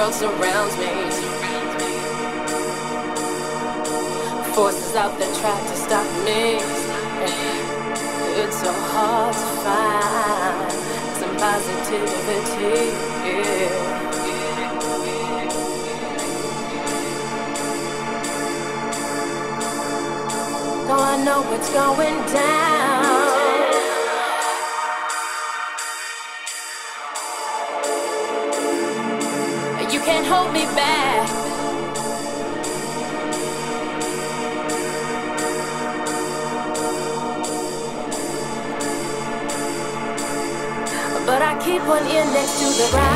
world surrounds me. Forces out there try to stop me. It's so hard to find some positivity. Though I know what's going down. The ground.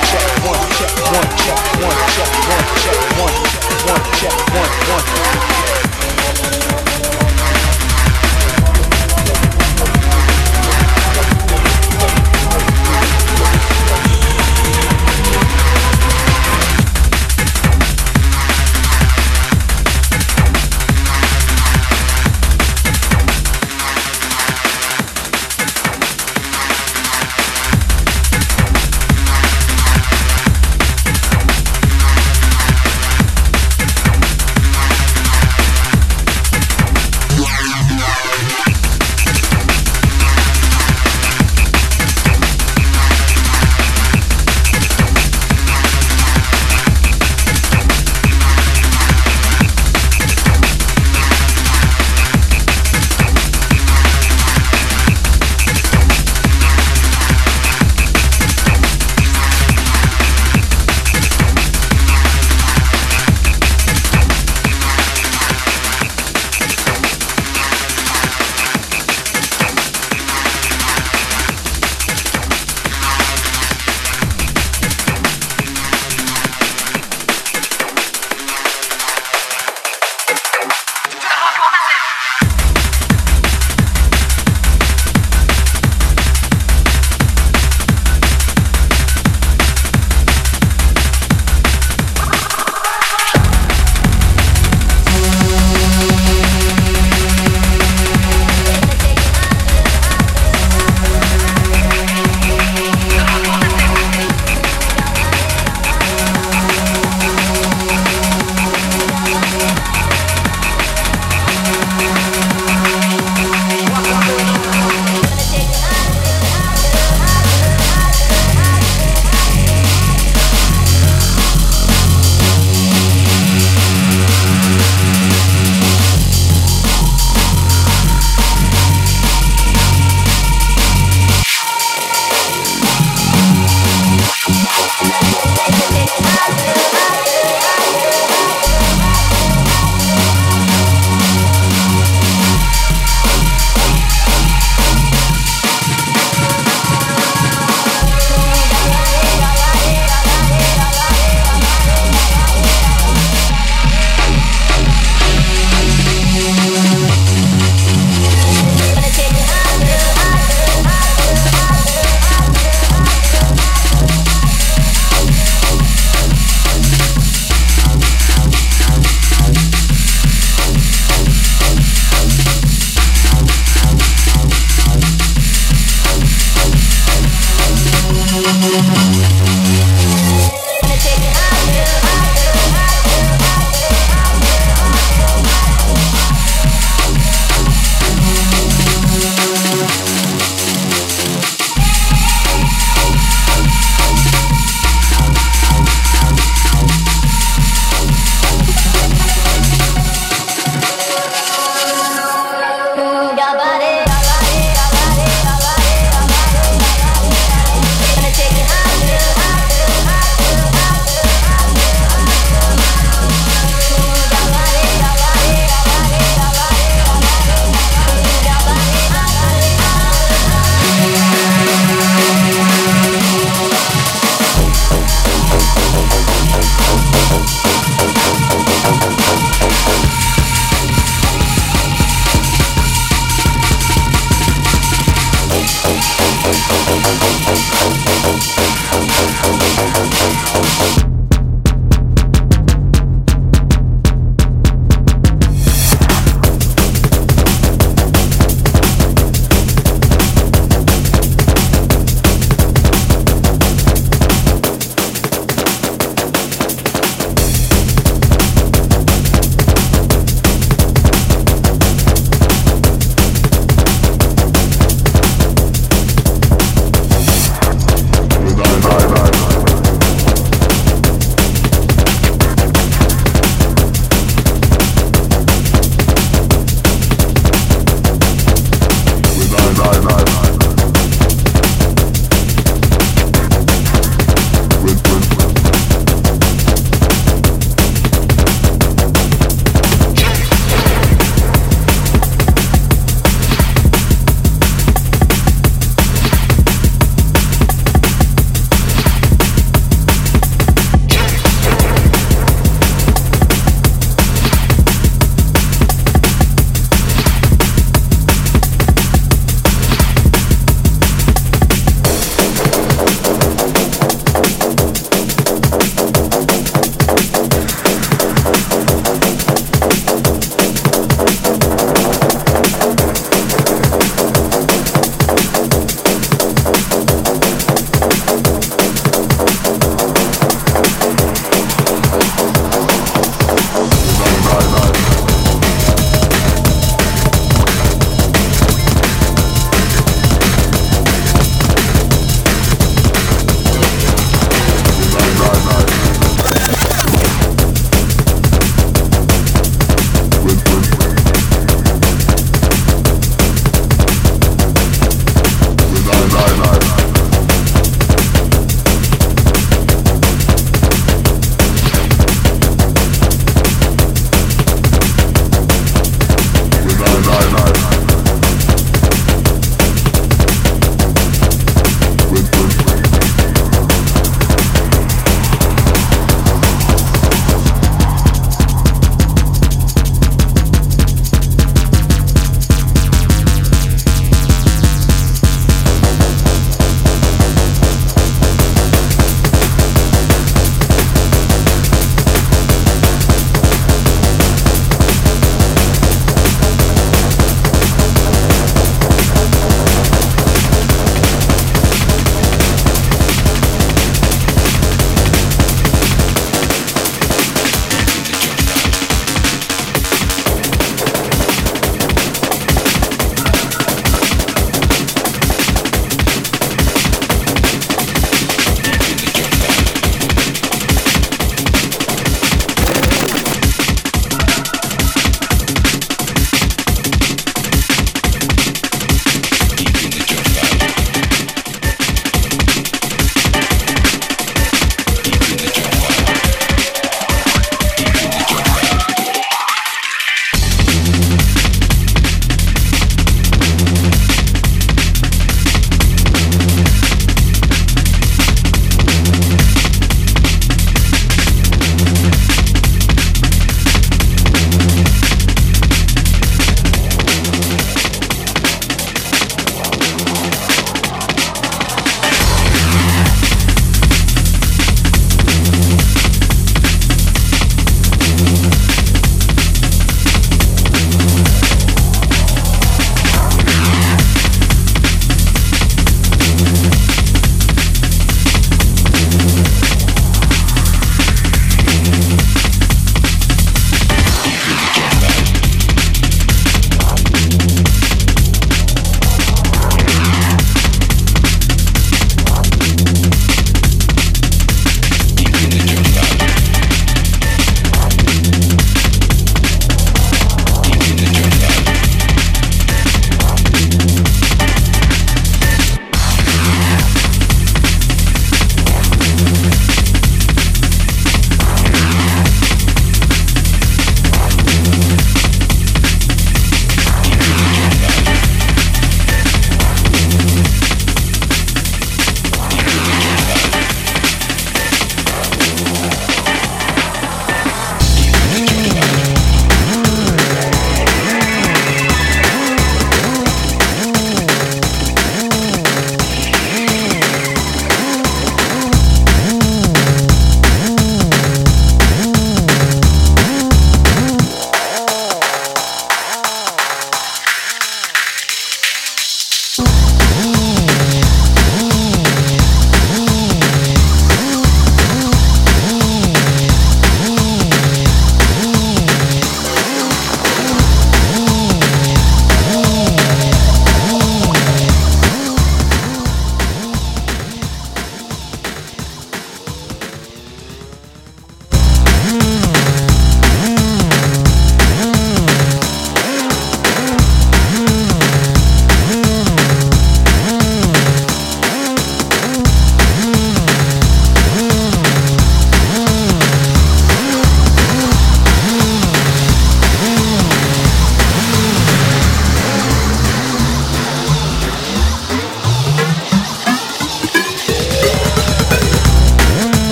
Check.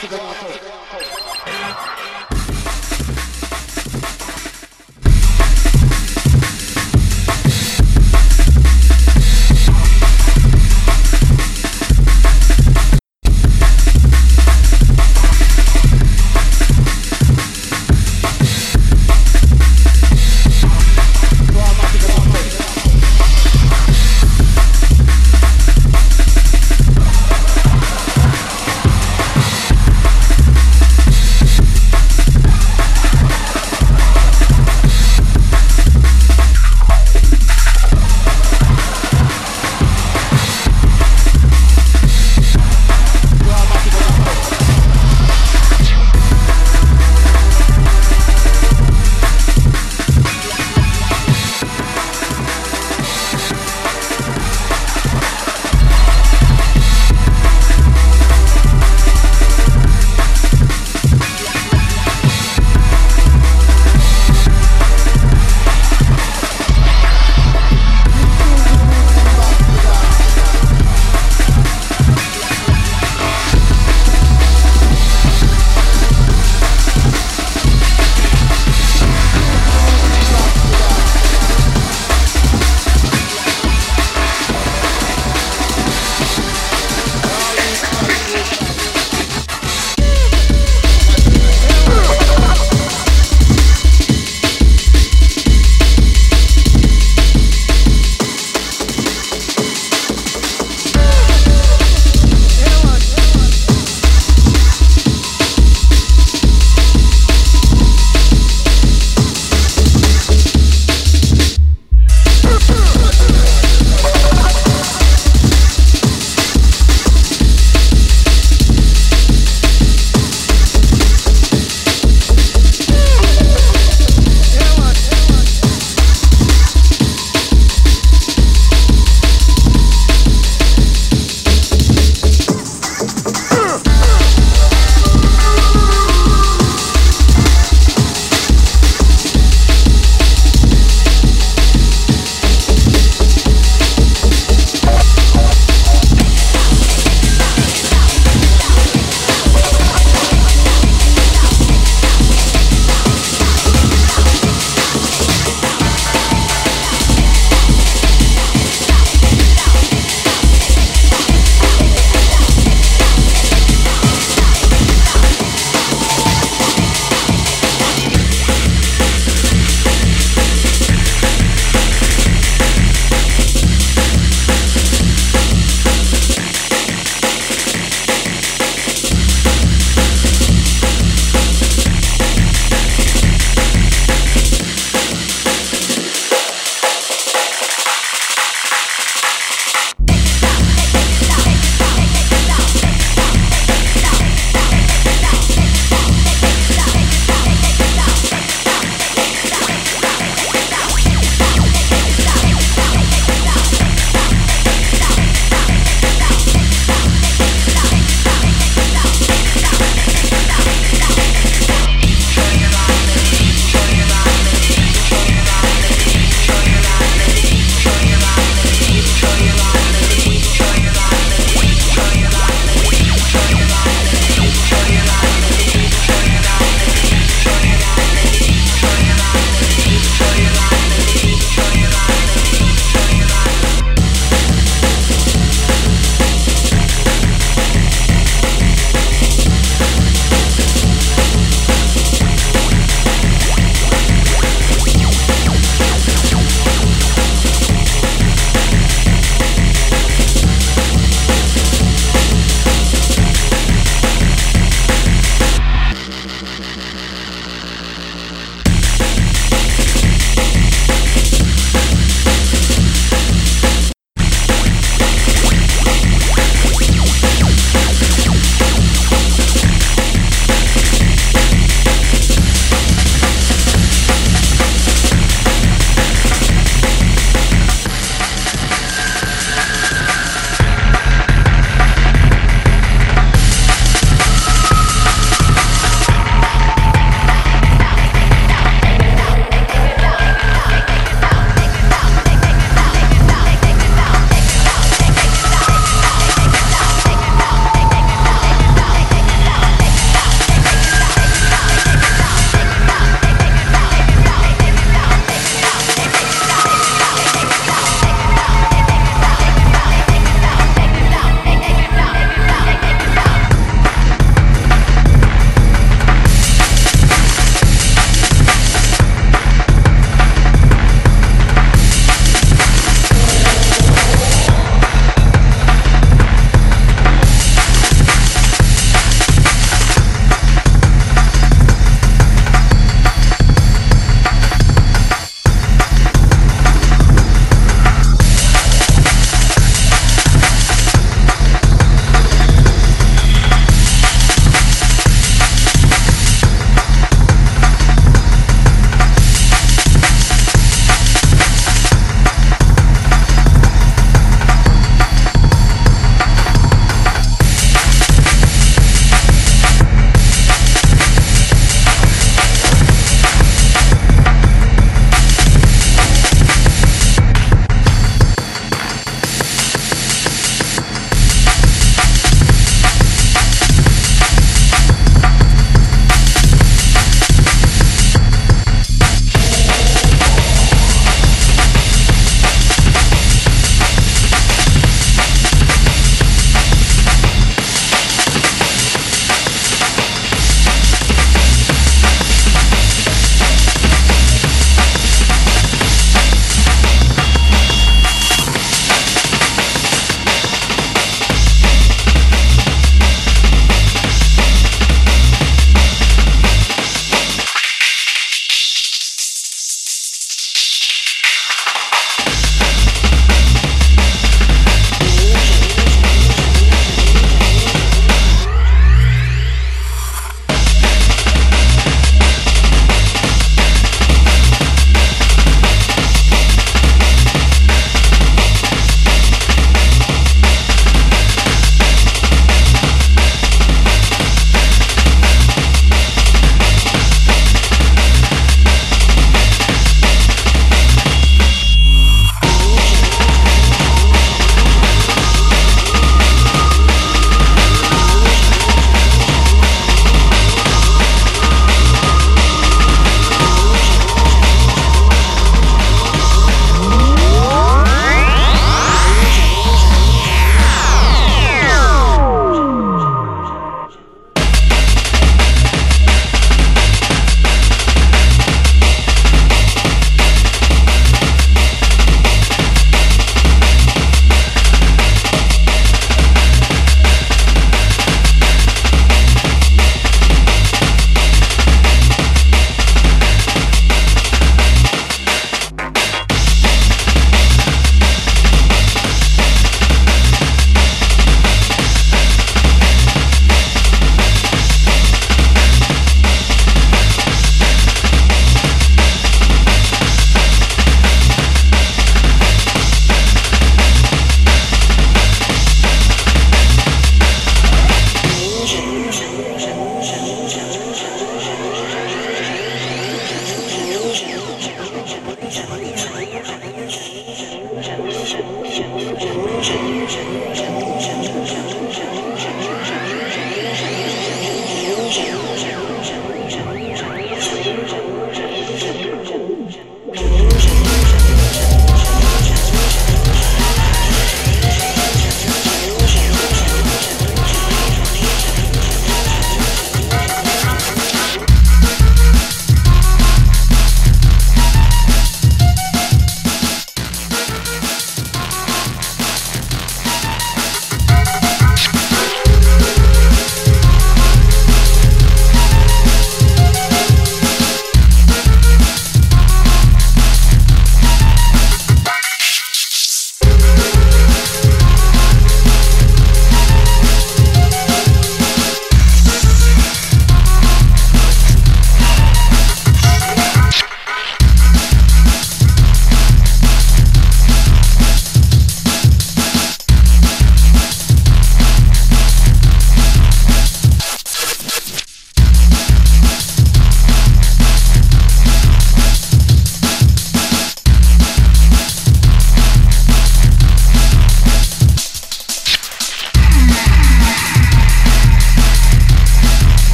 Toda música nosotros.